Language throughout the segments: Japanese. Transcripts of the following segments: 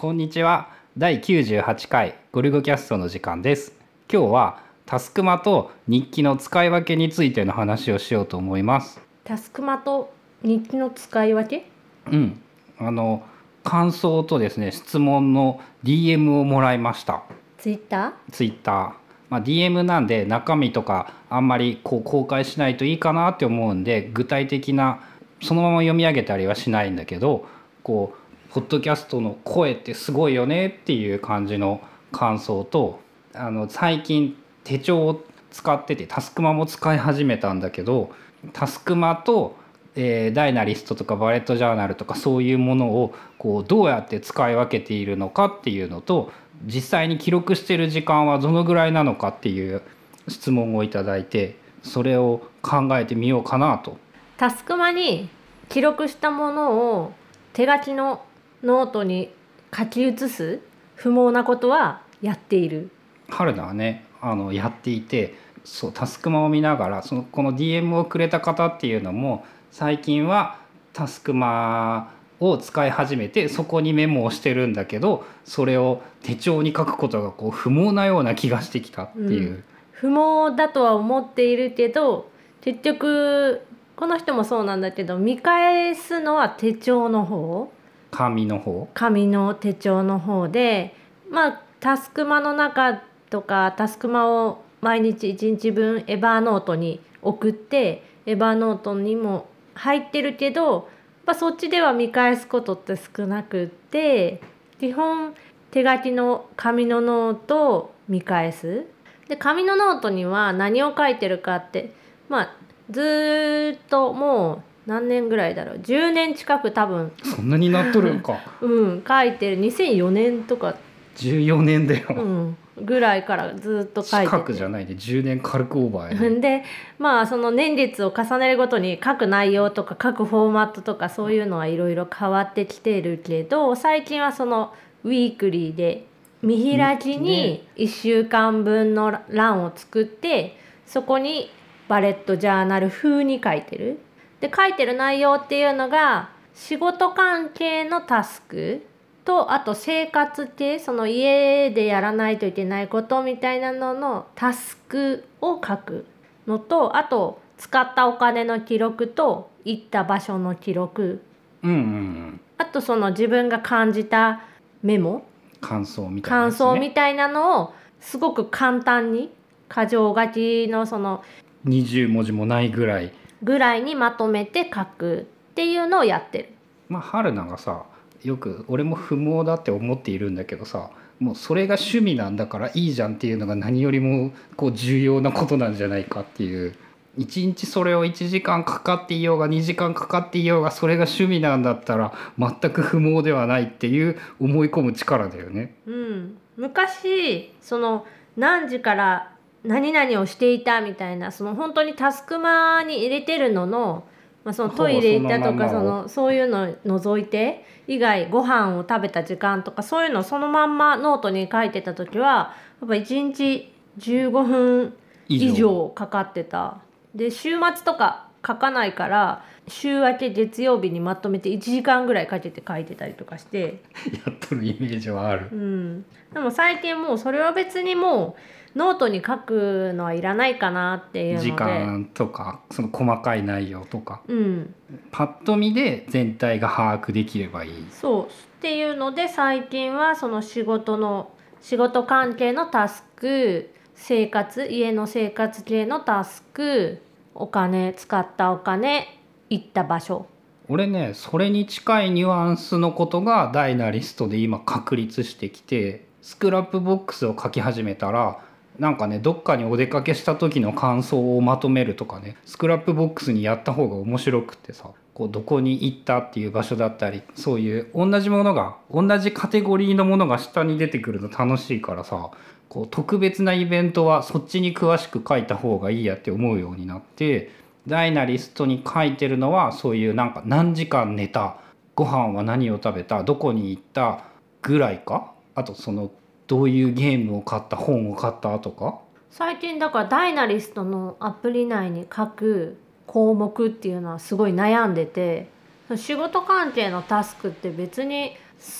こんにちは。第98回ゴルゴキャストの時間です。今日はタスクマと日記の使い分けについての話をしようと思います。タスクマと日記の使い分け？うん。あの感想とですね質問の DM をもらいました。ツイッタツイッター。まあ、DM なんで中身とかあんまりこう公開しないといいかなって思うんで具体的なそのまま読み上げたりはしないんだけどこうポッドキャストの声ってすごいよねっていう感じの感想とあの最近手帳を使っててタスクマも使い始めたんだけどタスクマと、えーダイナリストとかバレットジャーナルとかそういうものをこうどうやって使い分けているのかっていうのと実際に記録してる時間はどのぐらいなのかっていう質問をいただいてそれを考えてみようかなと。タスクマに記録したものを手書きのノートに書き写す不毛なことはやっている。春菜はねあのやっていてそうタスクマを見ながらそのこの DM をくれた方っていうのも最近はタスクマを使い始めてそこにメモをしてるんだけどそれを手帳に書くことがこう不毛なような気がしてきたっていう、不毛だとは思っているけど結局この人もそうなんだけど見返すのは手帳の方紙の方？紙の手帳の方でまあタスクマの中とかタスクマを毎日1日分エバーノートに送ってエバーノートにも入ってるけど、まあ、そっちでは見返すことって少なくって基本手書きの紙のノートを見返す。で紙のノートには何を書いてるかってまあずっともう何年ぐらいだろう？10年近く多分。そんなになっとるんか。うん書いてる。2004年とか、14年だよ、うん、ぐらいからずっと書いて近てくじゃないで10年軽くオーバーやね。でまあその年月を重ねるごとに書く内容とか書くフォーマットとかそういうのはいろいろ変わってきてるけど最近はそのウィークリーで見開きに1週間分の欄を作ってそこにバレットジャーナル風に書いてる。で書いてる内容っていうのが仕事関係のタスクとあと生活系その家でやらないといけないことみたいなののタスクを書くのとあと使ったお金の記録と行った場所の記録。うんうんうん。あとその自分が感じたメモ。感想みたいなや感想みたいなのをすごく簡単に箇条書きのその20文字もないぐらいぐらいにまとめて書くっていうのをやってる。まあ春菜がさよく俺も不毛だって思っているんだけどさもうそれが趣味なんだからいいじゃんっていうのが何よりもこう重要なことなんじゃないかっていう一日それを1時間かかっていようが2時間かかっていようがそれが趣味なんだったら全く不毛ではないっていう思い込む力だよね。うん、昔その何時から何々をしていたみたいなその本当にタスクマに入れてるのの,、まあ、そのトイレ行ったとかそのそういうのを除いて以外ご飯を食べた時間とかそういうのをそのまんまノートに書いてた時はやっぱ1日15分以上かかってた。で週末とか書かないから週明け月曜日にまとめて1時間ぐらいかけて書いてたりとかして。やっとるイメージはあるう。ん、でも最近もうそれは別にもうノートに書くのはいらないかなっていうので時間とかその細かい内容とかうんパッと見で全体が把握できればいい。そうっていうので最近はその仕事の仕事関係のタスク生活家の生活系のタスクお金使ったお金行った場所。俺ねそれに近いニュアンスのことが Dynalist で今確立してきて Scrapbox を書き始めたらなんかねどっかにお出かけした時の感想をまとめるとかね Scrapbox にやった方が面白くってさこうどこに行ったっていう場所だったりそういう同じものが同じカテゴリーのものが下に出てくるの楽しいからさこう特別なイベントはそっちに詳しく書いた方がいいやって思うようになってダイナリストに書いてるのはそういうなんか何時間寝たご飯は何を食べたどこに行ったぐらいか？あとそのどういうゲームを買った本を買ったとか？最近だからダイナリストのアプリ内に書く項目っていうのはすごい悩んでて仕事関係のタスクって別に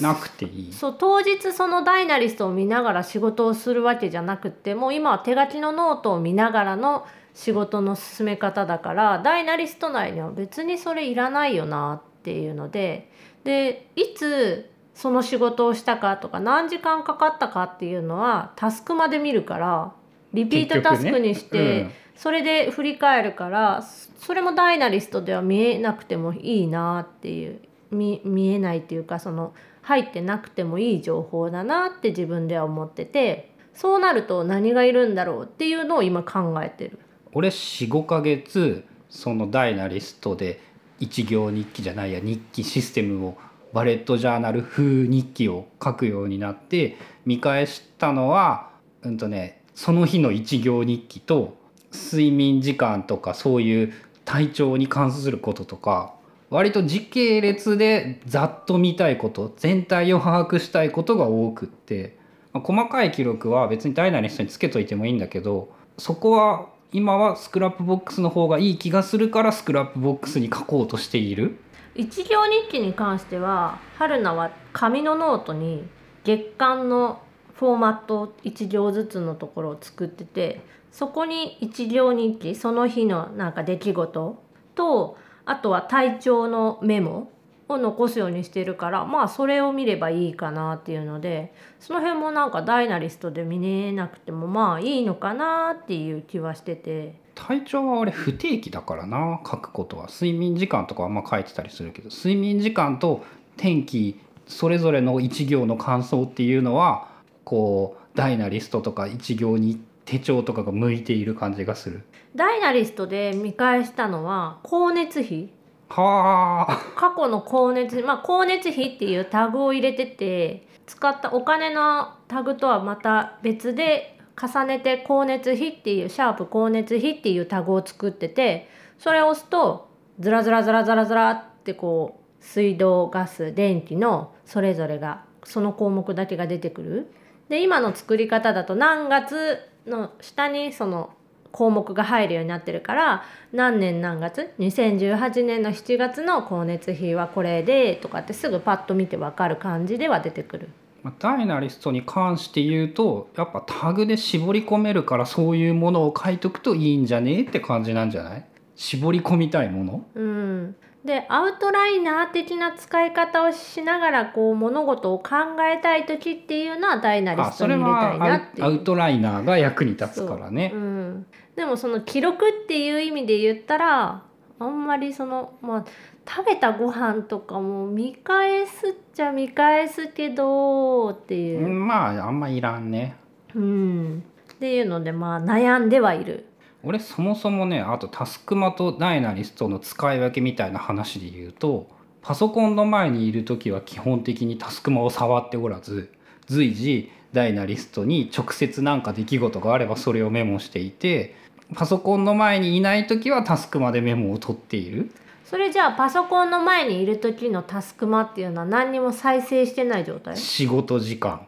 なくていい。そう当日その Dynalist を見ながら仕事をするわけじゃなくてもう今は手書きのノートを見ながらの仕事の進め方だから Dynalist 内には別にそれいらないよなっていうのででいつその仕事をしたかとか何時間かかったかっていうのはたすくまで見るからリピートタスクにして、結局ね。それで振り返るからそれも Dynalist では見えなくてもいいなっていう見見えないっていうかその入ってなくてもいい情報だなって自分では思っててそうなると何がいるんだろうっていうのを今考えてる。俺45ヶ月そのダイナリストで一行日記じゃないや日記システムをバレットジャーナル風日記を書くようになって見返したのはうんとねその日の一行日記と睡眠時間とかそういう体調に関することとか割と時系列でざっと見たいこと全体を把握したいことが多くって、まあ細かい記録は別に Dynalist につけといてもいいんだけどそこは今は Scrapbox の方がいい気がするから Scrapbox に書こうとしている。一行日記に関しては春菜は紙のノートに月間のフォーマット1行ずつのところを作っててそこに一行日記その日のなんか出来事とあとは体調のメモを残すようにしてるからまあそれを見ればいいかなっていうのでその辺もなんかダイナリストで見れなくてもまあいいのかなっていう気はしてて。体調は俺不定期だからな書くことは睡眠時間とかはあ書いてたりするけど睡眠時間と天気それぞれの一行の感想っていうのはこうダイナリストとか一行に手帳とかが向いている感じがする。ダイナリストで見返したのは光熱費はあ過去の光熱まあ光熱費っていうタグを入れてて使ったお金のタグとはまた別で重ねて光熱費っていうシャープ光熱費っていうタグを作っててそれを押すとズラズラズラズラズラってこう水道ガス電気のそれぞれがその項目だけが出てくる。で今の作り方だと何月の下にその項目が入るようになってるから何年何月？2018年の7月の光熱費はこれでとかってすぐパッと見て分かる感じでは出てくる。まあダイナリストに関して言うとやっぱタグで絞り込めるからそういうものを書いとくといいんじゃね？えって感じなんじゃない？絞り込みたいもの？うん、でアウトライナー的な使い方をしながらこう物事を考えたい時っていうのはダイナリあそれストに入れたいなはっていう。アウトライナーが役に立つからね。そううん、でもその記録っていう意味で言ったらあんまりそのまあ食べたご飯とかも見返すっちゃ見返すけどっていう。う、んまああんまいらんね。うん、っていうのでまあ悩んではいる。俺そもそもねあとタスクマとダイナリストの使い分けみたいな話で言うとパソコンの前にいる時は基本的にタスクマを触っておらず随時ダイナリストに直接なんか出来事があればそれをメモしていてパソコンの前にいない時はタスクマでメモを取っている。それじゃあパソコンの前にいる時のタスクマっていうのは何にも再生してない状態？仕事時間。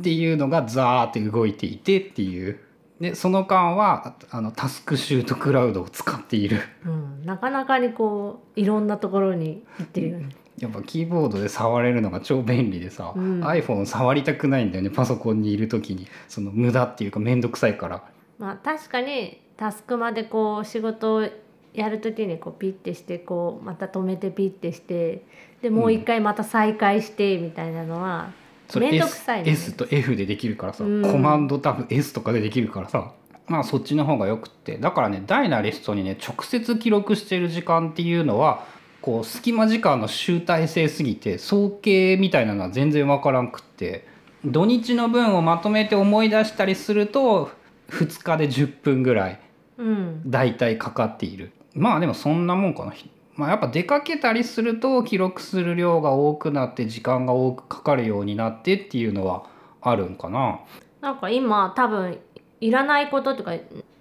っていうのがザーって動いていてっていうでその間はあのタスクシュートクラウドを使っている。うん、なかなかにこういろんなところに行ってるよね。やっぱキーボードで触れるのが超便利でさ、うん。iPhone 触りたくないんだよねパソコンにいる時に。その無駄っていうか面倒くさいから。まあ確かにタスクまでこう仕事をやる時にこうピッてしてこうまた止めてピッてしてでもう一回また再開してみたいなのはそれ面倒くさいね。S, S と F でできるからさ、うん。コマンドタブ S とかでできるからさまあそっちの方がよくってだからねダイナリストにね直接記録してる時間っていうのはこう隙間時間の集大成すぎて総計みたいなのは全然わからんくって土日の分をまとめて思い出したりすると2日で10分ぐらいうん。大体かかっている。まあでもそんなもんかな、まあ、やっぱ出かけたりすると記録する量が多くなって時間が多くかかるようになってっていうのはあるんかな？なんか今多分いらないこととか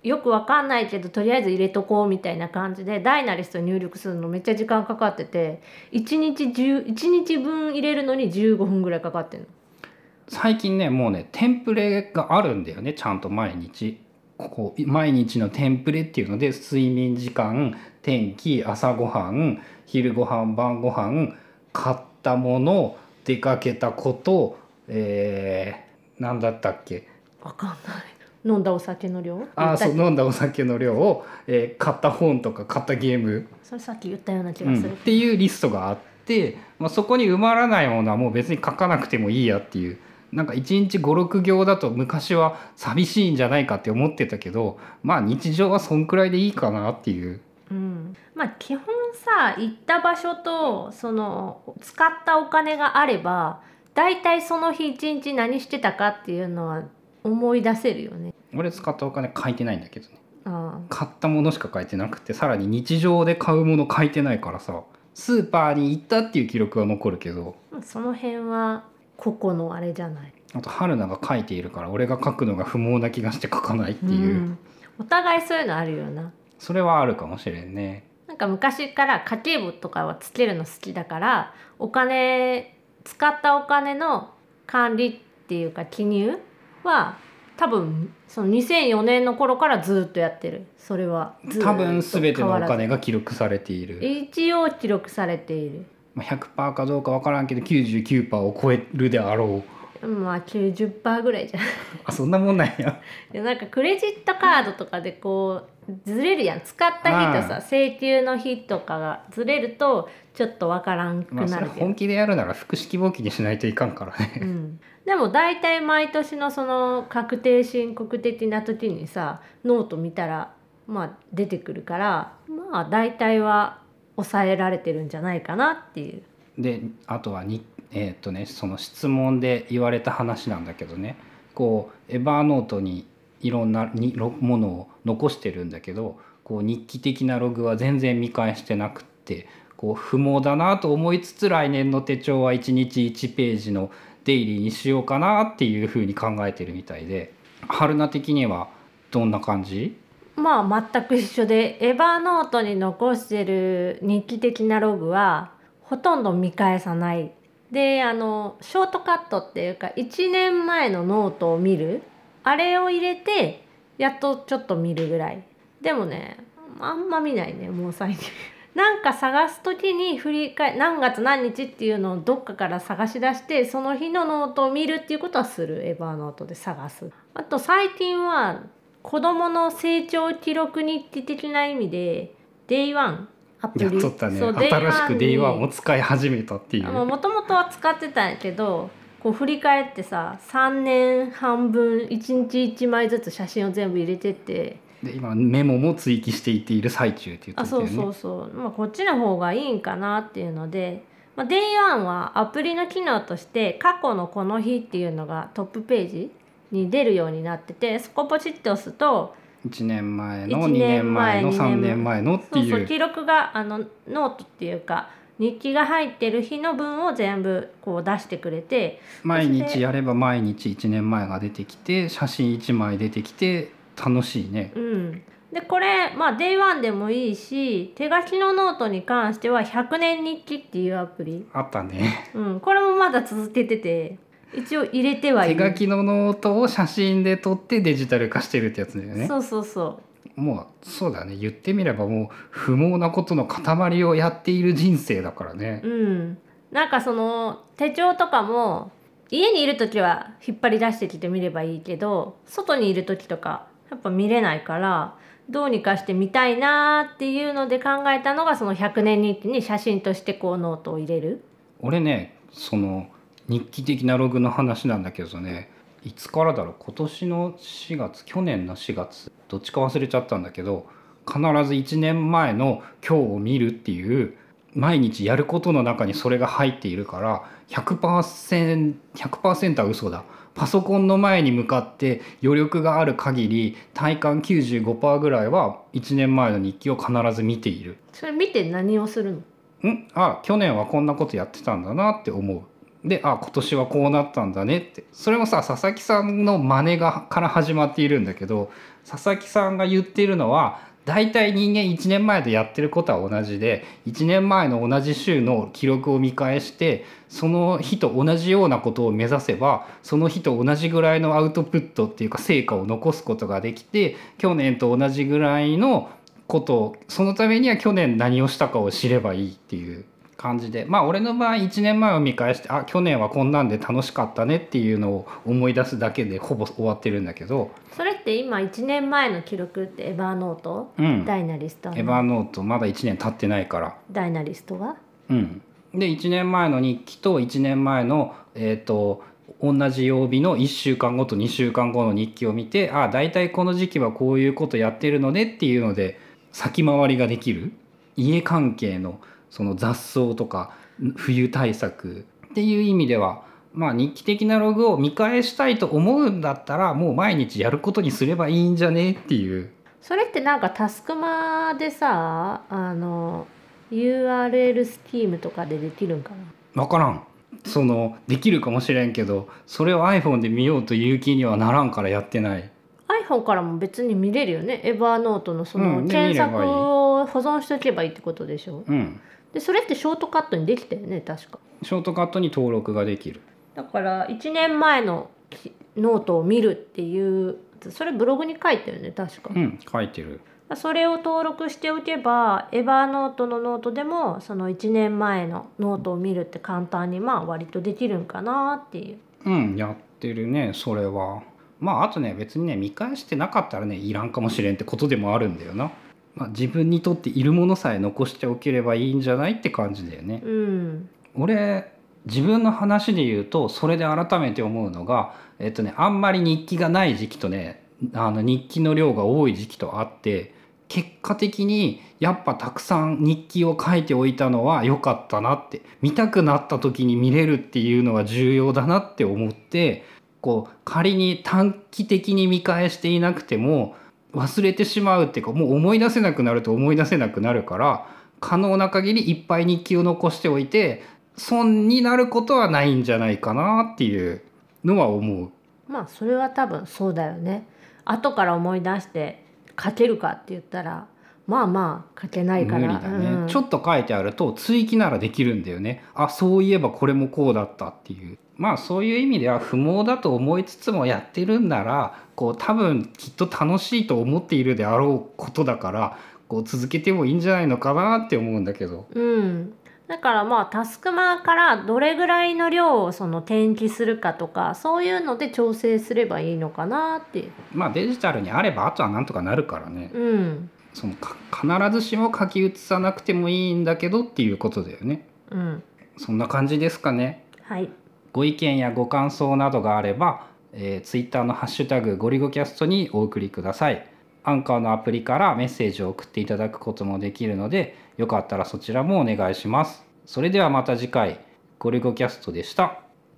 よくわかんないけどとりあえず入れとこうみたいな感じでダイナリスト入力するのめっちゃ時間かかってて1日10 1日分入れるのに15分ぐらいかかってるの？最近ねもうねテンプレがあるんだよねちゃんと毎日ここ毎日のテンプレっていうので睡眠時間天気朝ごはん昼ごはん晩ごはん買っったもの出かけたことえー、何だったっけ？わかんない。飲んだお酒の量？あーそう飲んだお酒の量を、えー買った本とか買ったゲーム、それさっき言ったような気うんがする、っていうリストがあって、まあ、そこに埋まらないものはもう別に書かなくてもいいやっていうなんか1日56行だと昔は寂しいんじゃないかって思ってたけどまあ日常はそんくらいでいいかなっていう。うん、まあ基本さ行った場所とその使ったお金があれば大体その日一日何してたかっていうのは思い出せるよね。俺使ったお金書いてないんだけどね。あ買ったものしか書いてなくてさらに日常で買うもの書いてないからさスーパーに行ったっていう記録は残るけど。あその辺は個々のあれじゃない。あと春菜が書いているから俺が書くのが不毛な気がして書かないっていう、うん。お互いそういうのあるよな。それはあるかもしれんね。なんか昔から家計簿とかはつけるの好きだからお金使ったお金の管理っていうか記入は多分その2004年の頃からずっとやってる。それは多分全てのお金が記録されている、一応記録されている。まあ、100%かどうかわからんけど99%を超えるであろう。まあ90%ぐらいじゃん。いあそんなもんなんや。やなんかクレジットカードとかでこうずれるやん。使った日とさああ。請求の日とかがずれるとちょっとわからんくなるけどれ本気でやるなら複式簿記にしないといかんからね。うん、でも大体毎年のその確定申告的な時にさノート見たらまあ出てくるからまあ大体は抑えられてるんじゃないかなっていう。であとはにえーっとねその質問で言われた話なんだけどねこうエバーノートにいろんなにものを残してるんだけどこう日記的なログは全然見返してなくってこう不毛だなと思いつつ来年の手帳は1日1ページのデイリーにしようかなっていうふうに考えてるみたいで春菜的にはどんな感じ？まあ全く一緒でエヴァーノートに残してる日記的なログはほとんど見返さない。であのショートカットっていうか1年前のノートを見る。あれを入れてやっとちょっと見るぐらい。でもねあんま見ないねもう最近。なんか探す時に振り返何月何日っていうのをどっかから探し出してその日のノートを見るっていうことはする。 Evernote で探す。あと最近は子どもの成長記録日記的な意味で Day1 アプリやっとったね。そう新しく Day1 にを使い始めたっていう。もともとは使ってたんやけどこう振り返ってさ3年半分1日1枚ずつ写真を全部入れてって。で今メモも追記していっている最中って言あってたよね。そうそうそう、まあ、こっちの方がいいんかなっていうので、まあ、Day1 はアプリの機能として過去のこの日っていうのがトップページに出るようになっててそこポチッと押すと1年前の1 2年前の年前3年前のってそう。いうそう記録があのノートっていうか日記が入ってる日の分を全部こう出してくれて毎日やれば毎日1年前が出てきて写真1枚出てきて楽しいね。うん、でこれまあ Day1 でもいいし手書きのノートに関しては100年日記っていうアプリ、あったね。うん、これもまだ続けてて一応入れてはいる手書きのノートを写真で撮ってデジタル化してるってやつだよね。そうそうそもうそうだね言ってみればもう不毛なことの塊をやっている人生だからねう。うんなんかその手帳とかも家にいる時は引っ張り出してきて見ればいいけど外にいる時とかやっぱ見れないからどうにかして見たいなーっていうので考えたのがその100年日記に写真としてこうノートを入れる。俺ねその日記的なログの話なんだけどねいつからだろう？今年の4月去年の4月どっちか忘れちゃったんだけど必ず1年前の今日を見るっていう毎日やることの中にそれが入っているから 100%, 100は嘘だパソコンの前に向かって余力がある限り体感95%ぐらいは1年前の日記を必ず見ている。それ見て何をするの？ん？あ去年はこんなことやってたんだなって思う。であ今年はこうなったんだねって。それもさ佐々木さんの真似がから始まっているんだけど佐々木さんが言っているのは大体人間1年前でやってることは同じで1年前の同じ週の記録を見返してその日と同じようなことを目指せばその日と同じぐらいのアウトプットっていうか成果を残すことができて去年と同じぐらいのことをそのためには去年何をしたかを知ればいいっていう。感じで。まあ俺の場合1年前を見返してあ去年はこんなんで楽しかったねっていうのを思い出すだけでほぼ終わってるんだけど、それって今1年前の記録ってエヴァーノート、うん、ダイナリストエヴァーノート。まだ1年経ってないから。ダイナリストは？うん、で1年前の日記と1年前の、えー、と同じ曜日の1週間後と2週間後の日記を見てあ大体この時期はこういうことやってるのねっていうので先回りができる。家関係のその雑草とか冬対策っていう意味ではまあ日記的なログを見返したいと思うんだったらもう毎日やることにすればいいんじゃねっていう。それってなんかタスクマでさあの URL スキームとかでできるんかな？分からん。そのできるかもしれんけどそれを iPhone で見ようという気にはならんからやってない。iPhone からも別に見れるよね。 Evernote のその検索を保存しておけばいいってことでしょ？うんでそれってショートカットにできたよね確か。ショートカットに登録ができる。だから1年前のきノートを見るっていうそれブログに書いたよね確か。うん書いてる。それを登録しておけば Evernote のノートでもその1年前のノートを見るって簡単にまあ割とできるんかなっていう。うんやってるねそれは。まああとね別にね見返してなかったらねいらんかもしれんってことでもあるんだよな、まあ、自分にとっているものさえ残しておければいいんじゃないって感じだよね。うん。俺自分の話で言うとそれで改めて思うのがえっとねあんまり日記がない時期とねあの日記の量が多い時期とあって結果的にやっぱたくさん日記を書いておいたのは良かったなって見たくなった時に見れるっていうのは重要だなって思ってこう仮に短期的に見返していなくても忘れてしまうっていうかもう思い出せなくなると思い出せなくなるから可能な限りいっぱい日記を残しておいて損になることはないんじゃないかなっていうのは思う。まあそれは多分そうだよね後から思い出して書けるかって言ったらまあまあ書けないから。ね、うん。ちょっと書いてあると追記ならできるんだよね。あそういえばこれもこうだったっていう。まあそういう意味では不毛だと思いつつもやってるんならこう多分きっと楽しいと思っているであろうことだからこう続けてもいいんじゃないのかなって思うんだけど。うん、だからまあタスクマからどれぐらいの量をその転記するかとかそういうので調整すればいいのかなって。まあデジタルにあればあとはなんとかなるからね。うんそのか必ずしも書き写さなくてもいいんだけどっていうことだよねうんそんな感じですかねはいご意見やご感想などがあれば、えー、ツイッターのハッシュタグゴリゴキャストにお送りください。アンカーのアプリからメッセージを送っていただくこともできるので、よかったらそちらもお願いします。それではまた次回、ゴリゴキャストでした。